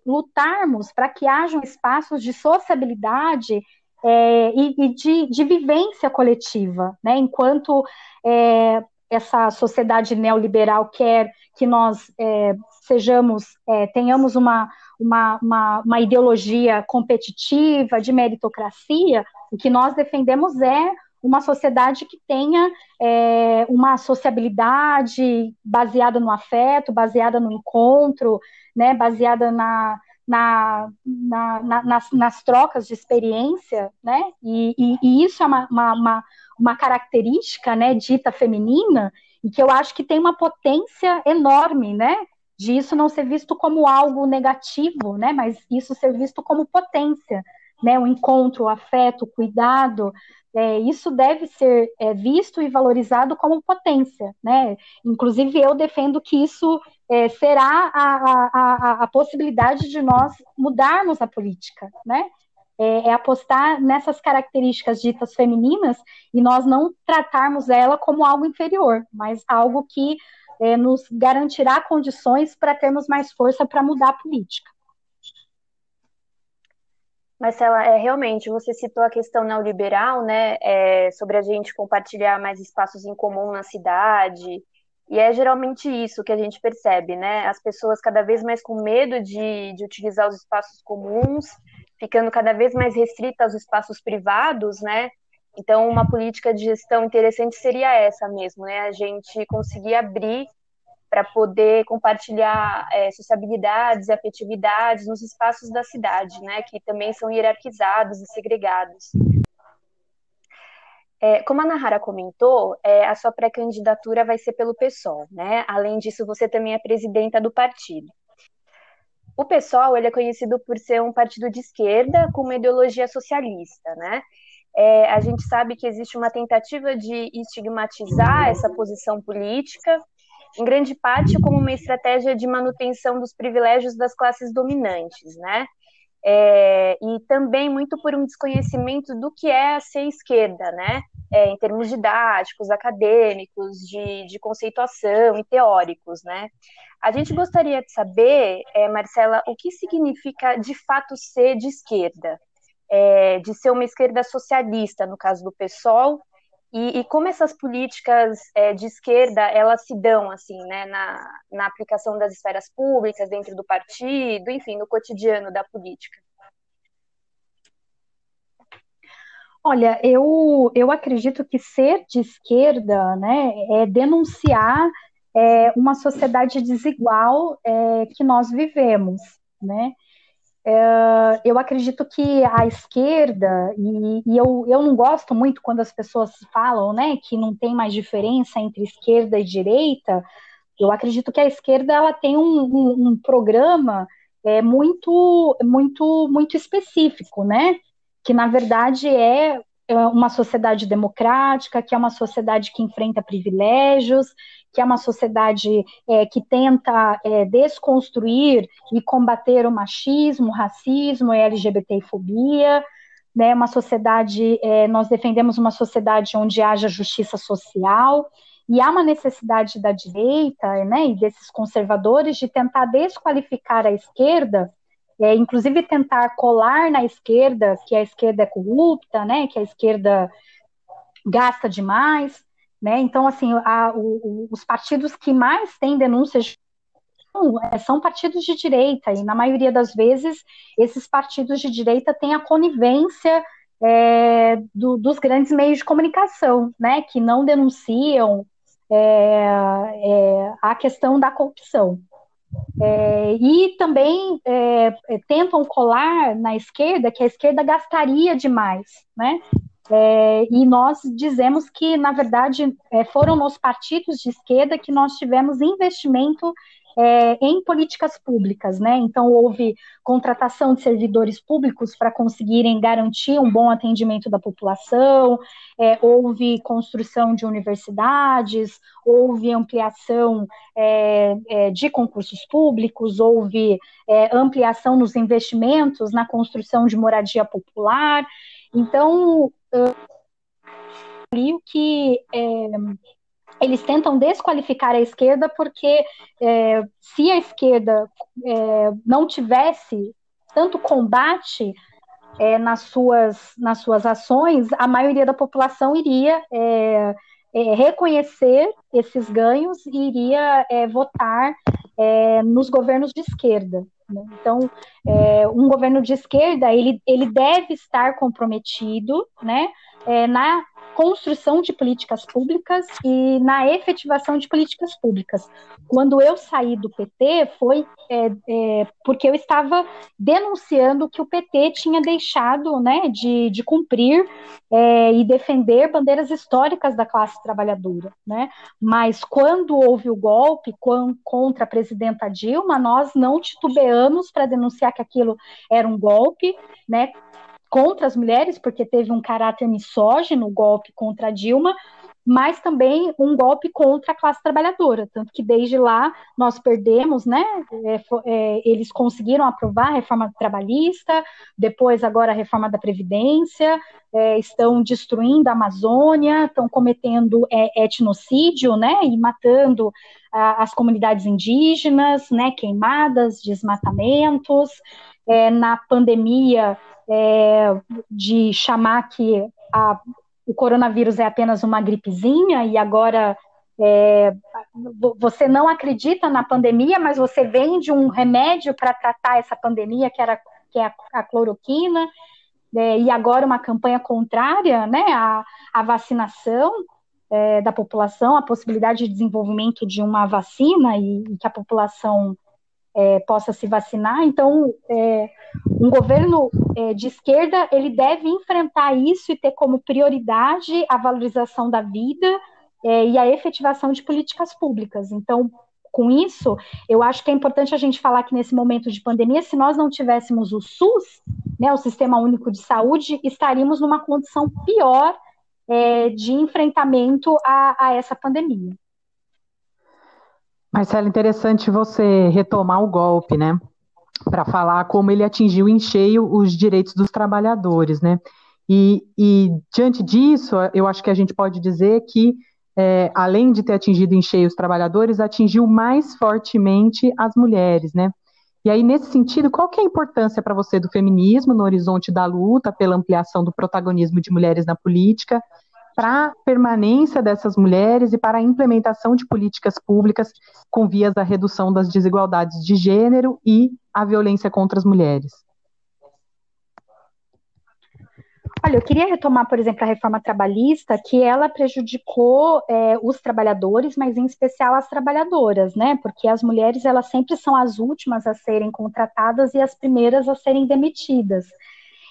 lutarmos para que hajam espaços de sociabilidade é, e, e de, de, vivência coletiva, né, enquanto é, essa sociedade neoliberal quer que nós é, sejamos, tenhamos uma, uma, uma, uma ideologia competitiva, de meritocracia, o que nós defendemos é uma sociedade que tenha é, uma sociabilidade baseada no afeto, baseada no encontro, né, baseada na, na, na, na nas, nas, trocas de experiência, né, e, e, e isso é uma, uma, uma, característica, né, dita feminina, e que eu acho que tem uma potência enorme, né, de isso não ser visto como algo negativo, né, mas isso ser visto como potência, né, o encontro, o afeto, o cuidado, é, isso deve ser é, visto e valorizado como potência, né? Inclusive eu defendo que isso é, será a, a, a, possibilidade de nós mudarmos a política, né? É, é, apostar nessas características ditas femininas e nós não tratarmos ela como algo inferior, mas algo que é, nos garantirá condições para termos mais força para mudar a política. Marcela, é, realmente, você citou a questão neoliberal, né, é, sobre a gente compartilhar mais espaços em comum na cidade, e é geralmente isso que a gente percebe, né, as pessoas cada vez mais com medo de, de utilizar os espaços comuns, ficando cada vez mais restritas aos espaços privados, né, então uma política de gestão interessante seria essa mesmo, né, a gente conseguir abrir para poder compartilhar é, sociabilidades e afetividades nos espaços da cidade, né, que também são hierarquizados e segregados. É, como a Nahara comentou, é, a sua pré-candidatura vai ser pelo PSOL, né? Além disso, você também é presidenta do partido. O PSOL ele é conhecido por ser um partido de esquerda com uma ideologia socialista, né? É, a gente sabe que existe uma tentativa de estigmatizar essa posição política, em grande parte como uma estratégia de manutenção dos privilégios das classes dominantes, né? É, e também muito por um desconhecimento do que é ser esquerda, né? É, em termos didáticos, acadêmicos, de, de conceituação e teóricos, né? A gente gostaria de saber, é, Marcela, o que significa de fato ser de esquerda, é, de ser uma esquerda socialista, no caso do PSOL, e, e como essas políticas é, de esquerda elas se dão assim, né, na, na aplicação das esferas públicas, dentro do partido, enfim, no cotidiano da política. Olha, eu, eu acredito que ser de esquerda né, é denunciar é, uma sociedade desigual é, que nós vivemos, né? É, eu acredito que a esquerda, e, e, eu, eu não gosto muito quando as pessoas falam né, que não tem mais diferença entre esquerda e direita, eu acredito que a esquerda ela tem um, um, um programa é, muito, muito, muito específico, né? Que na verdade é, é uma sociedade democrática, que é uma sociedade que enfrenta privilégios, que é uma sociedade é, que tenta é, desconstruir e combater o machismo, o racismo a LGBTfobia, né, uma sociedade, é, nós defendemos uma sociedade onde haja justiça social, e há uma necessidade da direita, né, e desses conservadores de tentar desqualificar a esquerda, é, inclusive tentar colar na esquerda que a esquerda é corrupta, né, que a esquerda gasta demais, né? Então, assim, a, o, os partidos que mais têm denúncias é, são partidos de direita, e na maioria das vezes esses partidos de direita têm a conivência é, do, dos grandes meios de comunicação, né, que não denunciam é, é, a questão da corrupção. É, e também é, tentam colar na esquerda que a esquerda gastaria demais, né? É, e nós dizemos que, na verdade, é, foram nos partidos de esquerda que nós tivemos investimento é, em políticas públicas, né? Então, houve contratação de servidores públicos para conseguirem garantir um bom atendimento da população, é, houve construção de universidades, houve ampliação é, é de concursos públicos, houve é, ampliação nos investimentos na construção de moradia popular. Então, uh, que é, eles tentam desqualificar a esquerda porque é, se a esquerda é, não tivesse tanto combate é, nas, suas, nas suas ações, a maioria da população iria é, é, reconhecer esses ganhos e iria votar nos governos de esquerda. Né? Então, é, um governo de esquerda ele, ele deve estar comprometido né, é, na construção de políticas públicas e na efetivação de políticas públicas. Quando eu saí do PT, foi é, é, porque eu estava denunciando que o PT tinha deixado né, de, de cumprir é, e defender bandeiras históricas da classe trabalhadora. Né? Mas quando houve o golpe contra a presidenta Dilma, nós não titubeamos para denunciar que aquilo era um golpe, né? Contra as mulheres, porque teve um caráter misógino, o golpe contra Dilma, mas também um golpe contra a classe trabalhadora, tanto que desde lá nós perdemos, né? É, é, eles conseguiram aprovar a reforma trabalhista, depois agora a reforma da Previdência, é, estão destruindo a Amazônia, estão cometendo é, etnocídio, né? E matando a, as comunidades indígenas, né? Queimadas, desmatamentos. É, na pandemia é, de chamar que a, o coronavírus é apenas uma gripezinha e agora é, você não acredita na pandemia, mas você vende um remédio para tratar essa pandemia, que, era, que é a, cloroquina, é, e agora uma campanha contrária né, à, à vacinação é, da população, a possibilidade de desenvolvimento de uma vacina e, e que a população é, possa se vacinar. Então, é, um governo é, de esquerda ele deve enfrentar isso e ter como prioridade a valorização da vida é, e a efetivação de políticas públicas. Então, com isso, eu acho que é importante a gente falar que nesse momento de pandemia, se nós não tivéssemos o SUS, né, o Sistema Único de Saúde, estaríamos numa condição pior é, de enfrentamento a, a essa pandemia. Marcelo, interessante você retomar o golpe, né? Para falar como ele atingiu em cheio os direitos dos trabalhadores, né? E, e diante disso, eu acho que a gente pode dizer que é, além de ter atingido em cheio os trabalhadores, atingiu mais fortemente as mulheres, né? E aí, nesse sentido, qual que é a importância para você do feminismo no horizonte da luta pela ampliação do protagonismo de mulheres na política, para a permanência dessas mulheres e para a implementação de políticas públicas com vias à redução das desigualdades de gênero e a violência contra as mulheres? Olha, eu queria retomar, por exemplo, a reforma trabalhista, que ela prejudicou é, os trabalhadores, mas em especial as trabalhadoras, né? Porque as mulheres elas sempre são as últimas a serem contratadas e as primeiras a serem demitidas.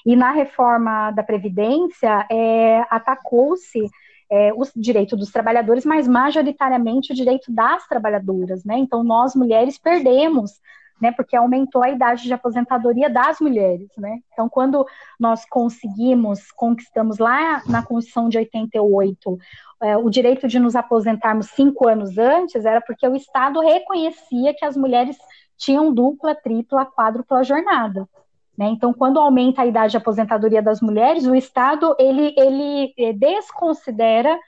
E na reforma da Previdência, é, atacou-se é, o direito dos trabalhadores, mas majoritariamente o direito das trabalhadoras, né? Então, nós mulheres perdemos né, porque aumentou a idade de aposentadoria das mulheres, né? Então, quando nós conseguimos, conquistamos lá na Constituição de 88 é, o direito de nos aposentarmos cinco anos antes, era porque o Estado reconhecia que as mulheres tinham dupla, tripla, quádrupla jornada. Né? Então, quando aumenta a idade de aposentadoria das mulheres, o Estado ele, ele é, desconsidera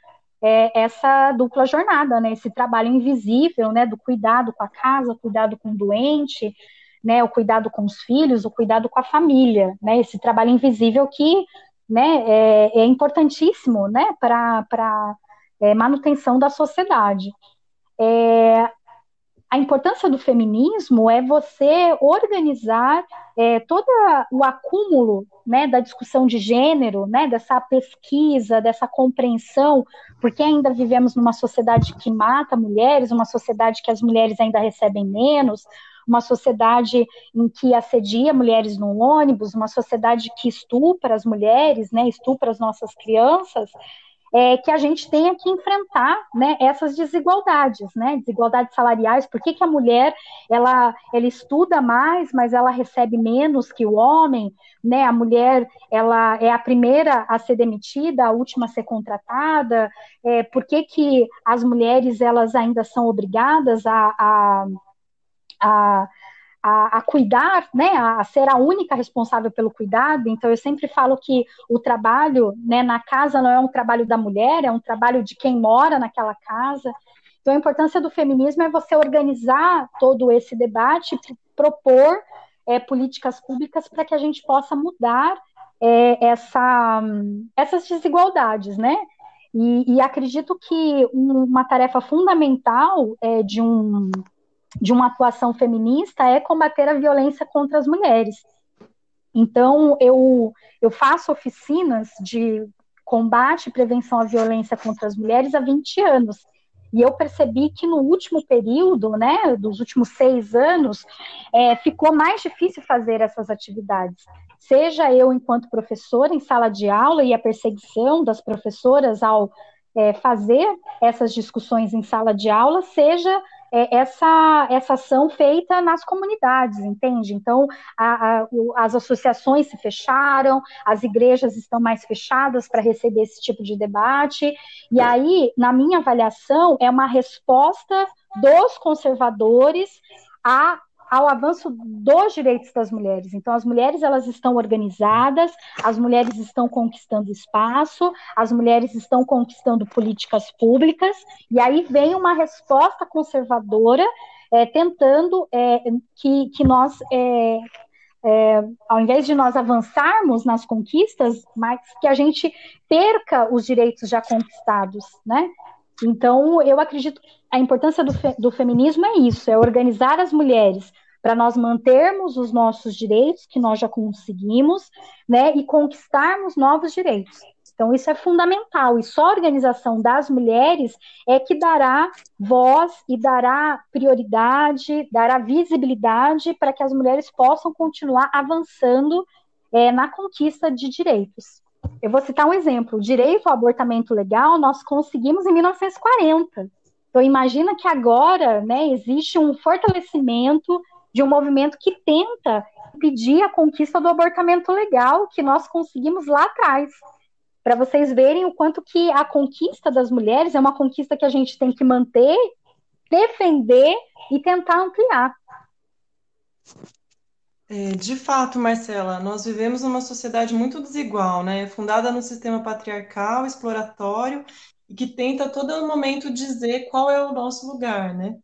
é, essa dupla jornada, né? Esse trabalho invisível, né? Do cuidado com a casa, cuidado com o doente, né? O cuidado com os filhos, o cuidado com a família, né? Esse trabalho invisível que, né? É, é importantíssimo, né? Para para é, manutenção da sociedade. É, a importância do feminismo é você organizar é, todo o acúmulo né, da discussão de gênero, né, dessa pesquisa, dessa compreensão, porque ainda vivemos numa sociedade que mata mulheres, uma sociedade que as mulheres ainda recebem menos, uma sociedade em que assedia mulheres no ônibus, uma sociedade que estupra as mulheres, né, estupra as nossas crianças, é, que a gente tenha que enfrentar né, essas desigualdades, né, desigualdades salariais, por que, que a mulher ela, ela estuda mais, mas ela recebe menos que o homem, né, a mulher ela é a primeira a ser demitida, a última a ser contratada, é, por que, que as mulheres elas ainda são obrigadas a, a, a a, a, cuidar, né, a, ser a única responsável pelo cuidado. Então, eu sempre falo que o trabalho né, na casa não é um trabalho da mulher, é um trabalho de quem mora naquela casa. Então, a importância do feminismo é você organizar todo esse debate, propor é, políticas públicas para que a gente possa mudar é, essa, essas desigualdades, né? E, e acredito que uma tarefa fundamental é, de um de uma atuação feminista é combater a violência contra as mulheres. Então, eu, eu faço oficinas de combate e prevenção à violência contra as mulheres há 20 anos. E eu percebi que no último período, né, dos últimos seis anos, é, ficou mais difícil fazer essas atividades. Seja eu, enquanto professora, em sala de aula e a perseguição das professoras ao é, fazer essas discussões em sala de aula, seja é, essa, essa ação feita nas comunidades, entende? Então, a, a, as associações se fecharam, as igrejas estão mais fechadas para receber esse tipo de debate, e aí, na minha avaliação, é uma resposta dos conservadores a ao avanço dos direitos das mulheres. Então, as mulheres elas estão organizadas, as mulheres estão conquistando espaço, as mulheres estão conquistando políticas públicas, e aí vem uma resposta conservadora é, tentando é, que, que nós é, ao invés de nós avançarmos nas conquistas, mas que a gente perca os direitos já conquistados, né? Então, eu acredito que a importância do, fe do feminismo é isso, é organizar as mulheres para nós mantermos os nossos direitos que nós já conseguimos, né, e conquistarmos novos direitos. Então, isso é fundamental, e só a organização das mulheres é que dará voz e dará prioridade, dará visibilidade para que as mulheres possam continuar avançando é, na conquista de direitos. Eu vou citar um exemplo: o direito ao abortamento legal nós conseguimos em 1940. Então imagina que agora, né, existe um fortalecimento de um movimento que tenta impedir a conquista do abortamento legal que nós conseguimos lá atrás. Para vocês verem o quanto que a conquista das mulheres é uma conquista que a gente tem que manter, defender e tentar ampliar. É, de fato, Marcela, nós vivemos numa sociedade muito desigual, né? Fundada no sistema patriarcal, exploratório, e que tenta a todo momento dizer qual é o nosso lugar, né?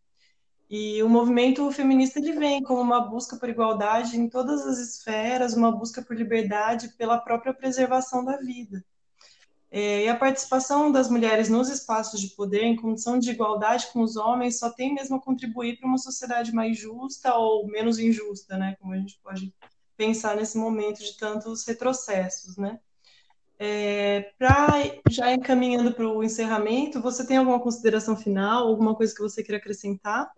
E o movimento feminista ele vem como uma busca por igualdade em todas as esferas, uma busca por liberdade pela própria preservação da vida. É, e a participação das mulheres nos espaços de poder, em condição de igualdade com os homens, só tem mesmo a contribuir para uma sociedade mais justa ou menos injusta, né? Como a gente pode pensar nesse momento de tantos retrocessos, né? É, para já encaminhando para o encerramento, você tem alguma consideração final, alguma coisa que você queira acrescentar?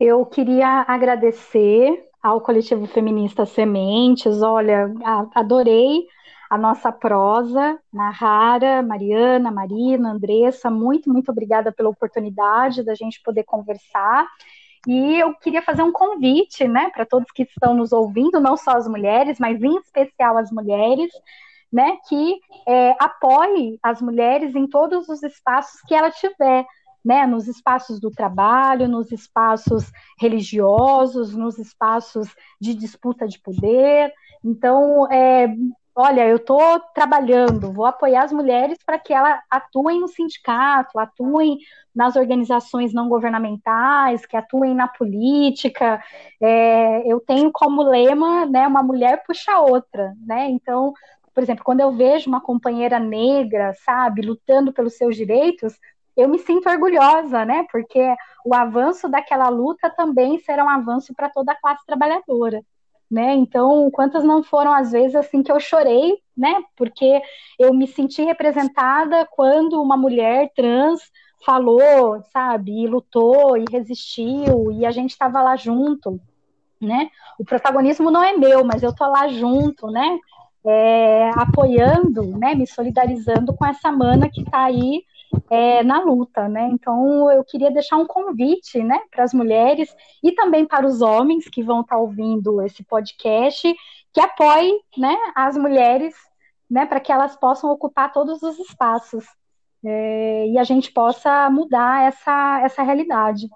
Eu queria agradecer ao coletivo feminista Sementes. Olha, adorei a nossa prosa, Nahara, Mariana, Marina, Andressa, muito, muito obrigada pela oportunidade da gente poder conversar. E eu queria fazer um convite, né, para todos que estão nos ouvindo, não só as mulheres, mas em especial as mulheres, né, que é, apoie as mulheres em todos os espaços que ela tiver, né, nos espaços do trabalho, nos espaços religiosos, nos espaços de disputa de poder. Então, é, olha, eu estou trabalhando, vou apoiar as mulheres para que elas atuem no sindicato, atuem nas organizações não governamentais, que atuem na política. É, eu tenho como lema, né, uma mulher puxa a outra, né? Então, por exemplo, quando eu vejo uma companheira negra, sabe, lutando pelos seus direitos, eu me sinto orgulhosa, né? Porque o avanço daquela luta também será um avanço para toda a classe trabalhadora né? Então, quantas não foram as vezes assim que eu chorei, né? Porque eu me senti representada quando uma mulher trans falou, sabe, e lutou e resistiu e a gente estava lá junto, né? O protagonismo não é meu, mas eu tô lá junto, né? É, apoiando, né? Me solidarizando com essa mana que está aí é, na luta, né? Então eu queria deixar um convite, né, para as mulheres e também para os homens que vão estar tá ouvindo esse podcast, que apoiem, né, as mulheres, né, para que elas possam ocupar todos os espaços é, e a gente possa mudar essa essa realidade.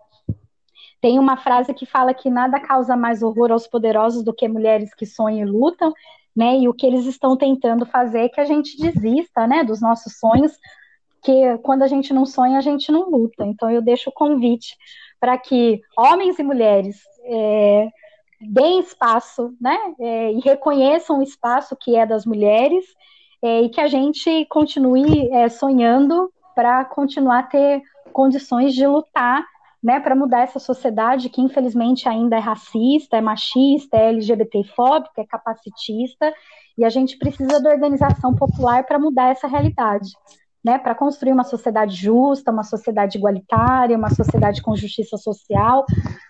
Tem uma frase que fala que nada causa mais horror aos poderosos do que mulheres que sonham e lutam, né? E o que eles estão tentando fazer é que a gente desista, né, dos nossos sonhos que quando a gente não sonha, a gente não luta. Então eu deixo o convite para que homens e mulheres é, deem espaço, né, é, e reconheçam o espaço que é das mulheres é, e que a gente continue é, sonhando para continuar a ter condições de lutar, né, para mudar essa sociedade que infelizmente ainda é racista, é machista, é LGBTfóbica, é capacitista, e a gente precisa da organização popular para mudar essa realidade né, para construir uma sociedade justa, uma sociedade igualitária, uma sociedade com justiça social,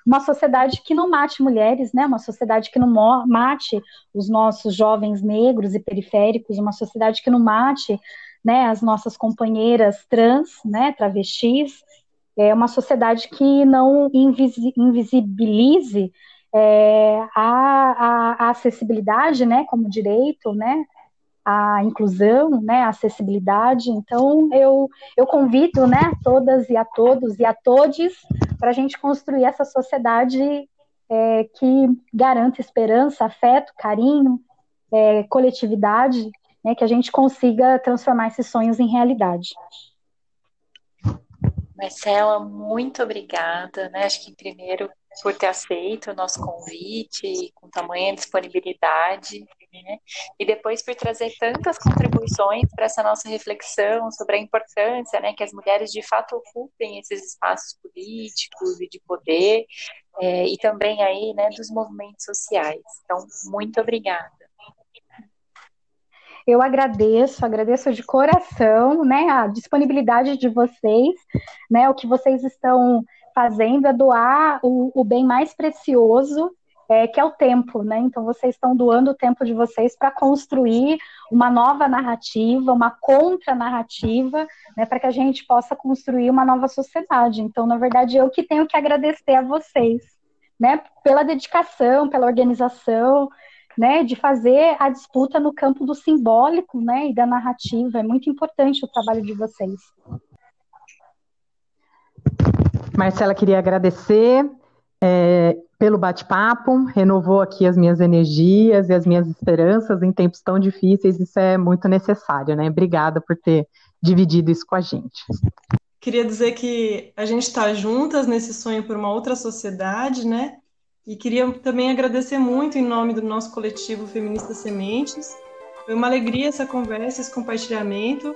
uma sociedade que não mate mulheres, né, uma sociedade que não mate os nossos jovens negros e periféricos, uma sociedade que não mate né, as nossas companheiras trans, né, travestis, é uma sociedade que não invisi invisibilize é, a, a, a, acessibilidade, né, como direito, né, a inclusão, né, a acessibilidade. Então, eu, eu convido né, todas e a todos e a todes para a gente construir essa sociedade é, que garanta esperança, afeto, carinho, é, coletividade, né, que a gente consiga transformar esses sonhos em realidade. Marcela, muito obrigada. Né? Acho que primeiro por ter aceito o nosso convite com tamanha disponibilidade né? E depois por trazer tantas contribuições para essa nossa reflexão sobre a importância, né, que as mulheres de fato ocupem esses espaços políticos e de poder, é, e também aí, né, dos movimentos sociais. Então, muito obrigada. Eu agradeço, agradeço de coração, né, a disponibilidade de vocês, né, o que vocês estão fazendo é doar o, o bem mais precioso é, que é o tempo, né? Então vocês estão doando o tempo de vocês para construir uma nova narrativa, uma contra-narrativa, né, para que a gente possa construir uma nova sociedade. Então, na verdade, eu que tenho que agradecer a vocês, né, pela dedicação, pela organização, né, de fazer a disputa no campo do simbólico, né, e da narrativa. É muito importante o trabalho de vocês. Marcela, queria agradecer é, pelo bate-papo, renovou aqui as minhas energias e as minhas esperanças em tempos tão difíceis, isso é muito necessário, né? Obrigada por ter dividido isso com a gente. Queria dizer que a gente está juntas nesse sonho por uma outra sociedade, né? E queria também agradecer muito em nome do nosso coletivo Feminista Sementes. Foi uma alegria essa conversa, esse compartilhamento.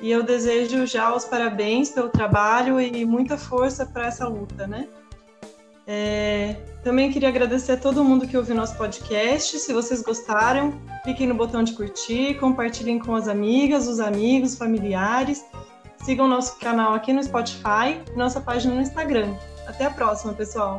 E eu desejo já os parabéns pelo trabalho e muita força para essa luta, né? É, também queria agradecer a todo mundo que ouviu nosso podcast. Se vocês gostaram, cliquem no botão de curtir, compartilhem com as amigas, os amigos, familiares. Sigam nosso canal aqui no Spotify nossa página no Instagram. Até a próxima, pessoal!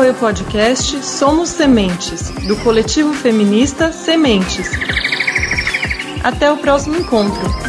Foi o podcast Somos Sementes, do coletivo feminista Sementes. Até o próximo encontro.